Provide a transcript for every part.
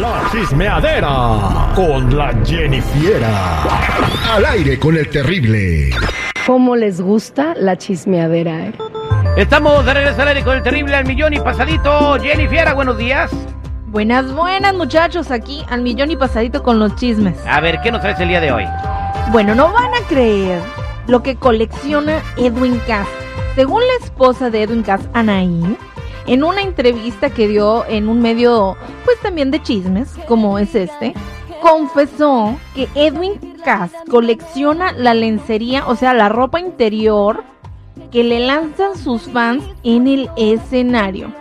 La chismeadera con la Jennifiera. Al aire con el terrible. ¿Cómo les gusta la chismeadera? eh? Estamos de regreso al aire con el terrible al millón y pasadito. Jenny Fiera, buenos días. Buenas, buenas muchachos, aquí al millón y pasadito con los chismes. A ver, ¿qué nos traes el día de hoy? Bueno, no van a creer lo que colecciona Edwin Cass. Según la esposa de Edwin Cass, Anaí, en una entrevista que dio en un medio, pues también de chismes, como es este, confesó que Edwin Cass colecciona la lencería, o sea, la ropa interior que le lanzan sus fans en el escenario.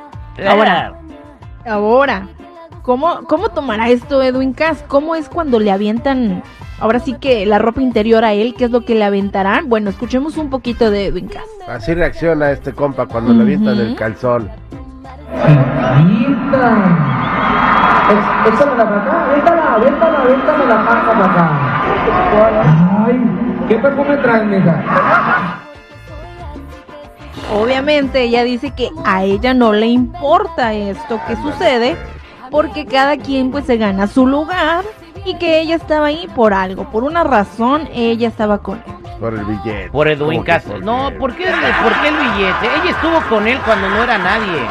Ahora, ahora, ¿cómo, ¿cómo tomará esto Edwin Cass? ¿Cómo es cuando le avientan, ahora sí que la ropa interior a él? ¿Qué es lo que le aventarán? Bueno, escuchemos un poquito de Edwin Cass. Así reacciona este compa cuando le avientan el Ujú. calzón. Échamela para acá, aviéntala, aviéntala, aviéntame la panza para acá. Ay, ¿qué perfume traes, mija? Obviamente ella dice que a ella no le importa esto que sucede porque cada quien pues se gana su lugar y que ella estaba ahí por algo, por una razón ella estaba con él. Por el billete. Por Edwin ¿Cómo que Cass. por No? ¿por qué, ¿por qué el billete? Ella estuvo con él cuando no era nadie.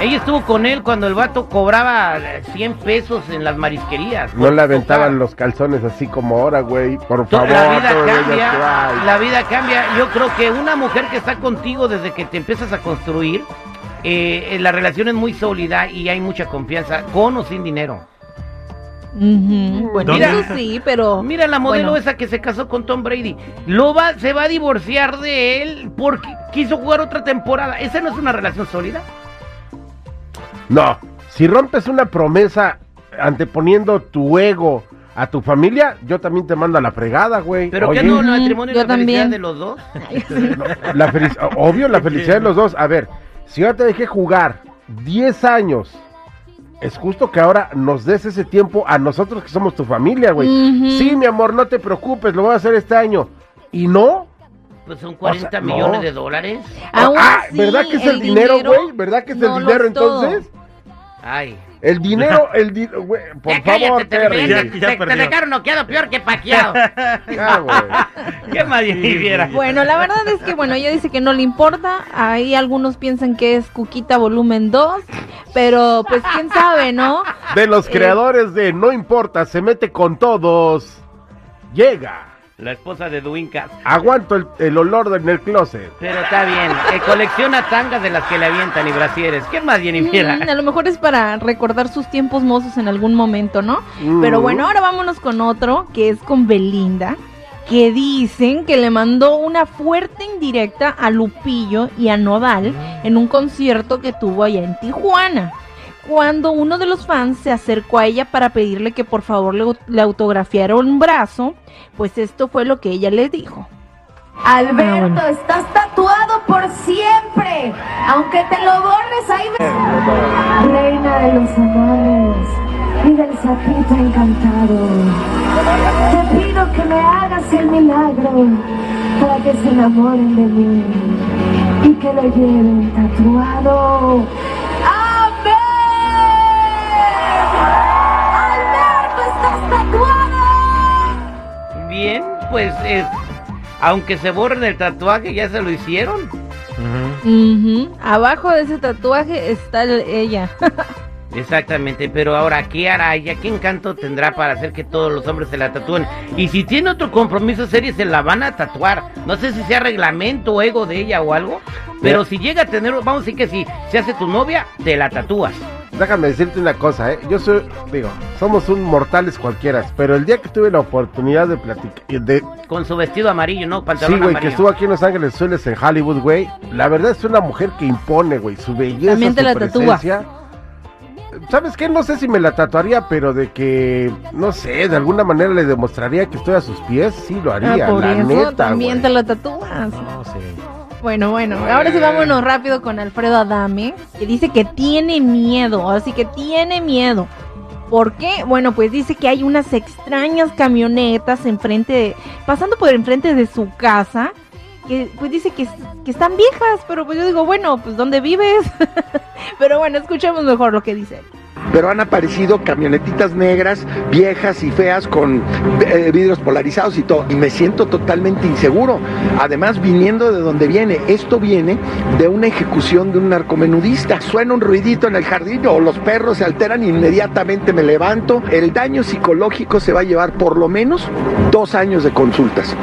Ella estuvo con él cuando el vato cobraba 100 pesos en las marisquerías. No le aventaban los calzones así como ahora, güey. Por favor. La vida cambia, la vida cambia. Yo creo que una mujer que está contigo desde que te empiezas a construir, eh, eh, la relación es muy sólida y hay mucha confianza, con o sin dinero. Bueno, Mira- eso sí, pero Mira la modelo bueno. esa que se casó con Tom Brady. Lo va, se va a divorciar de él porque quiso jugar otra temporada. ¿Esa no es una relación sólida? No, si rompes una promesa anteponiendo tu ego a tu familia, yo también te mando a la fregada, güey. ¿Pero Oye, qué no? ¿El matrimonio y yo la felicidad de los dos? la felic- obvio, la felicidad de los dos. A ver, si yo te dejé jugar 10 años, es justo que ahora nos des ese tiempo a nosotros que somos tu familia, güey. Sí, mi amor, no te preocupes, lo voy a hacer este año. ¿Y no? Pues son 40 sea, no. millones de dólares. Aún Ah, ¿verdad que es el, dinero, güey? ¿Verdad que es no el dinero entonces? Ay. El dinero, el dinero, güey, por Ya cállate, favor, te, Terry. te- Ya- te- ya te perdió. dejaron noqueado peor que paqueado. Ya, güey. ¿Qué más viera? Bueno, la verdad es que, bueno, ella dice que no le importa. Ahí algunos piensan que es Cuquita volumen 2. Pero, pues, quién sabe, ¿no? De los Eh, creadores de No importa, se mete con todos. Llega. La esposa de Edwin Cass. Aguanto el, el olor en el closet. Pero está bien. eh, colecciona tangas de las que le avientan y brasieres. ¿Qué más, Jennifer? Mm, a lo mejor es para recordar sus tiempos mozos en algún momento, ¿no? Pero Mm. bueno, ahora vámonos con otro, que es con Belinda, que dicen que le mandó una fuerte indirecta a Lupillo y a Nodal en un concierto que tuvo allá en Tijuana. Cuando uno de los fans se acercó a ella para pedirle que por favor le, le autografiara un brazo, pues esto fue lo que ella le dijo. Alberto, estás tatuado por siempre. Aunque te lo borres, ahí ves. Reina de los amores y del sapito encantado. Te pido que me hagas el milagro para que se enamoren de mí y que lo lleven tatuado. Pues es aunque se borren el tatuaje, ya se lo hicieron. Abajo de ese tatuaje está el- ella. Exactamente, pero ahora, ¿qué hará ella? ¿Qué encanto tendrá para hacer que todos los hombres se la tatúen? Y si tiene otro compromiso serio, se la van a tatuar. No sé si sea reglamento o ego de ella o algo, pero si llega a tener, vamos a decir que si se hace tu novia, te la tatúas. Déjame decirte una cosa, ¿eh? Yo soy, digo, somos un mortales cualquiera, pero el día que tuve la oportunidad de platicar, de, Con su vestido amarillo, ¿no? sí, güey, que estuvo aquí en Los Ángeles Azules en Hollywood, güey, la verdad es una mujer que impone, güey, su belleza, También te su la tatúa. presencia. ¿Sabes qué? No sé si me la tatuaría, pero de que, no sé, de alguna manera le demostraría que estoy a sus pies, sí lo haría, Ah, por la eso neta, también güey. te lo tatúas. No, sí. Bueno, bueno, ahora sí vámonos rápido con Alfredo Adame, que dice que tiene miedo, así que tiene miedo. ¿Por qué? Bueno, pues dice que hay unas extrañas camionetas enfrente, de- pasando por enfrente de su casa, que pues dice que, que están viejas, pero pues yo digo, bueno, pues ¿dónde vives? pero bueno, escuchemos mejor lo que dice. él. Pero han aparecido camionetitas negras, viejas y feas con eh, vidrios polarizados y todo. Y me siento totalmente inseguro. Además, viniendo de donde viene, esto viene de una ejecución de un narcomenudista. Suena un ruidito en el jardín o los perros se alteran, inmediatamente me levanto. El daño psicológico se va a llevar por lo menos dos años de consultas.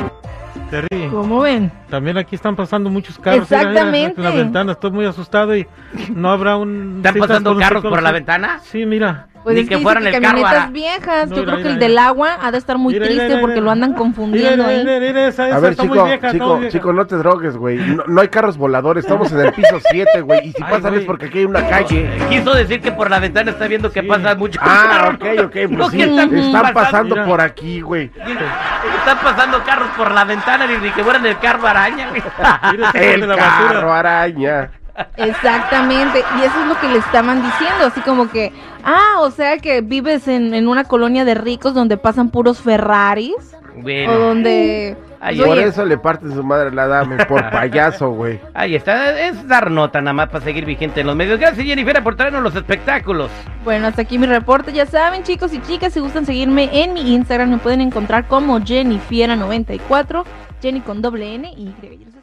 Terry, ¿Cómo ven? también aquí están pasando muchos carros. mira, mira, Exactamente. en la ventana, estoy muy asustado y no habrá un... ¿Están pasando carros por la ventana? Sí, mira. Pues Ni es que que, fueran el carro, viejas. No, Yo mira, creo que mira, el del agua ha de estar muy Mira, triste mira, porque mira. lo andan Mira, confundiendo mira, ahí. esa, A ver, está chico, muy vieja, está chico, muy vieja. chico, no te drogues, güey. No, no hay carros voladores, estamos en el piso 7, güey. Y si Ay, pasan es porque aquí hay una calle. Quiso decir que por la ventana está viendo que Sí. pasa mucho. Ah, ok, ok, pues No, sí, están están pasando Mira. por aquí, güey. Están pasando carros por la ventana ni ni que fueran el carro araña. güey. El carro basura. araña. Exactamente, y eso es lo que le estaban diciendo, así como que, ah, o sea que vives en, en una colonia de ricos donde pasan puros Ferraris, o Bueno, donde... Ay, pues, Por eso le parten su madre a la dame, por payaso, güey. ahí está. Es dar nota nada más para seguir vigente en los medios. Gracias, Jennifer, por traernos los espectáculos. Bueno, hasta aquí mi reporte, ya saben chicos y chicas, si gustan seguirme en mi Instagram me pueden encontrar como Jennifiera94, Jenny con doble N y Y.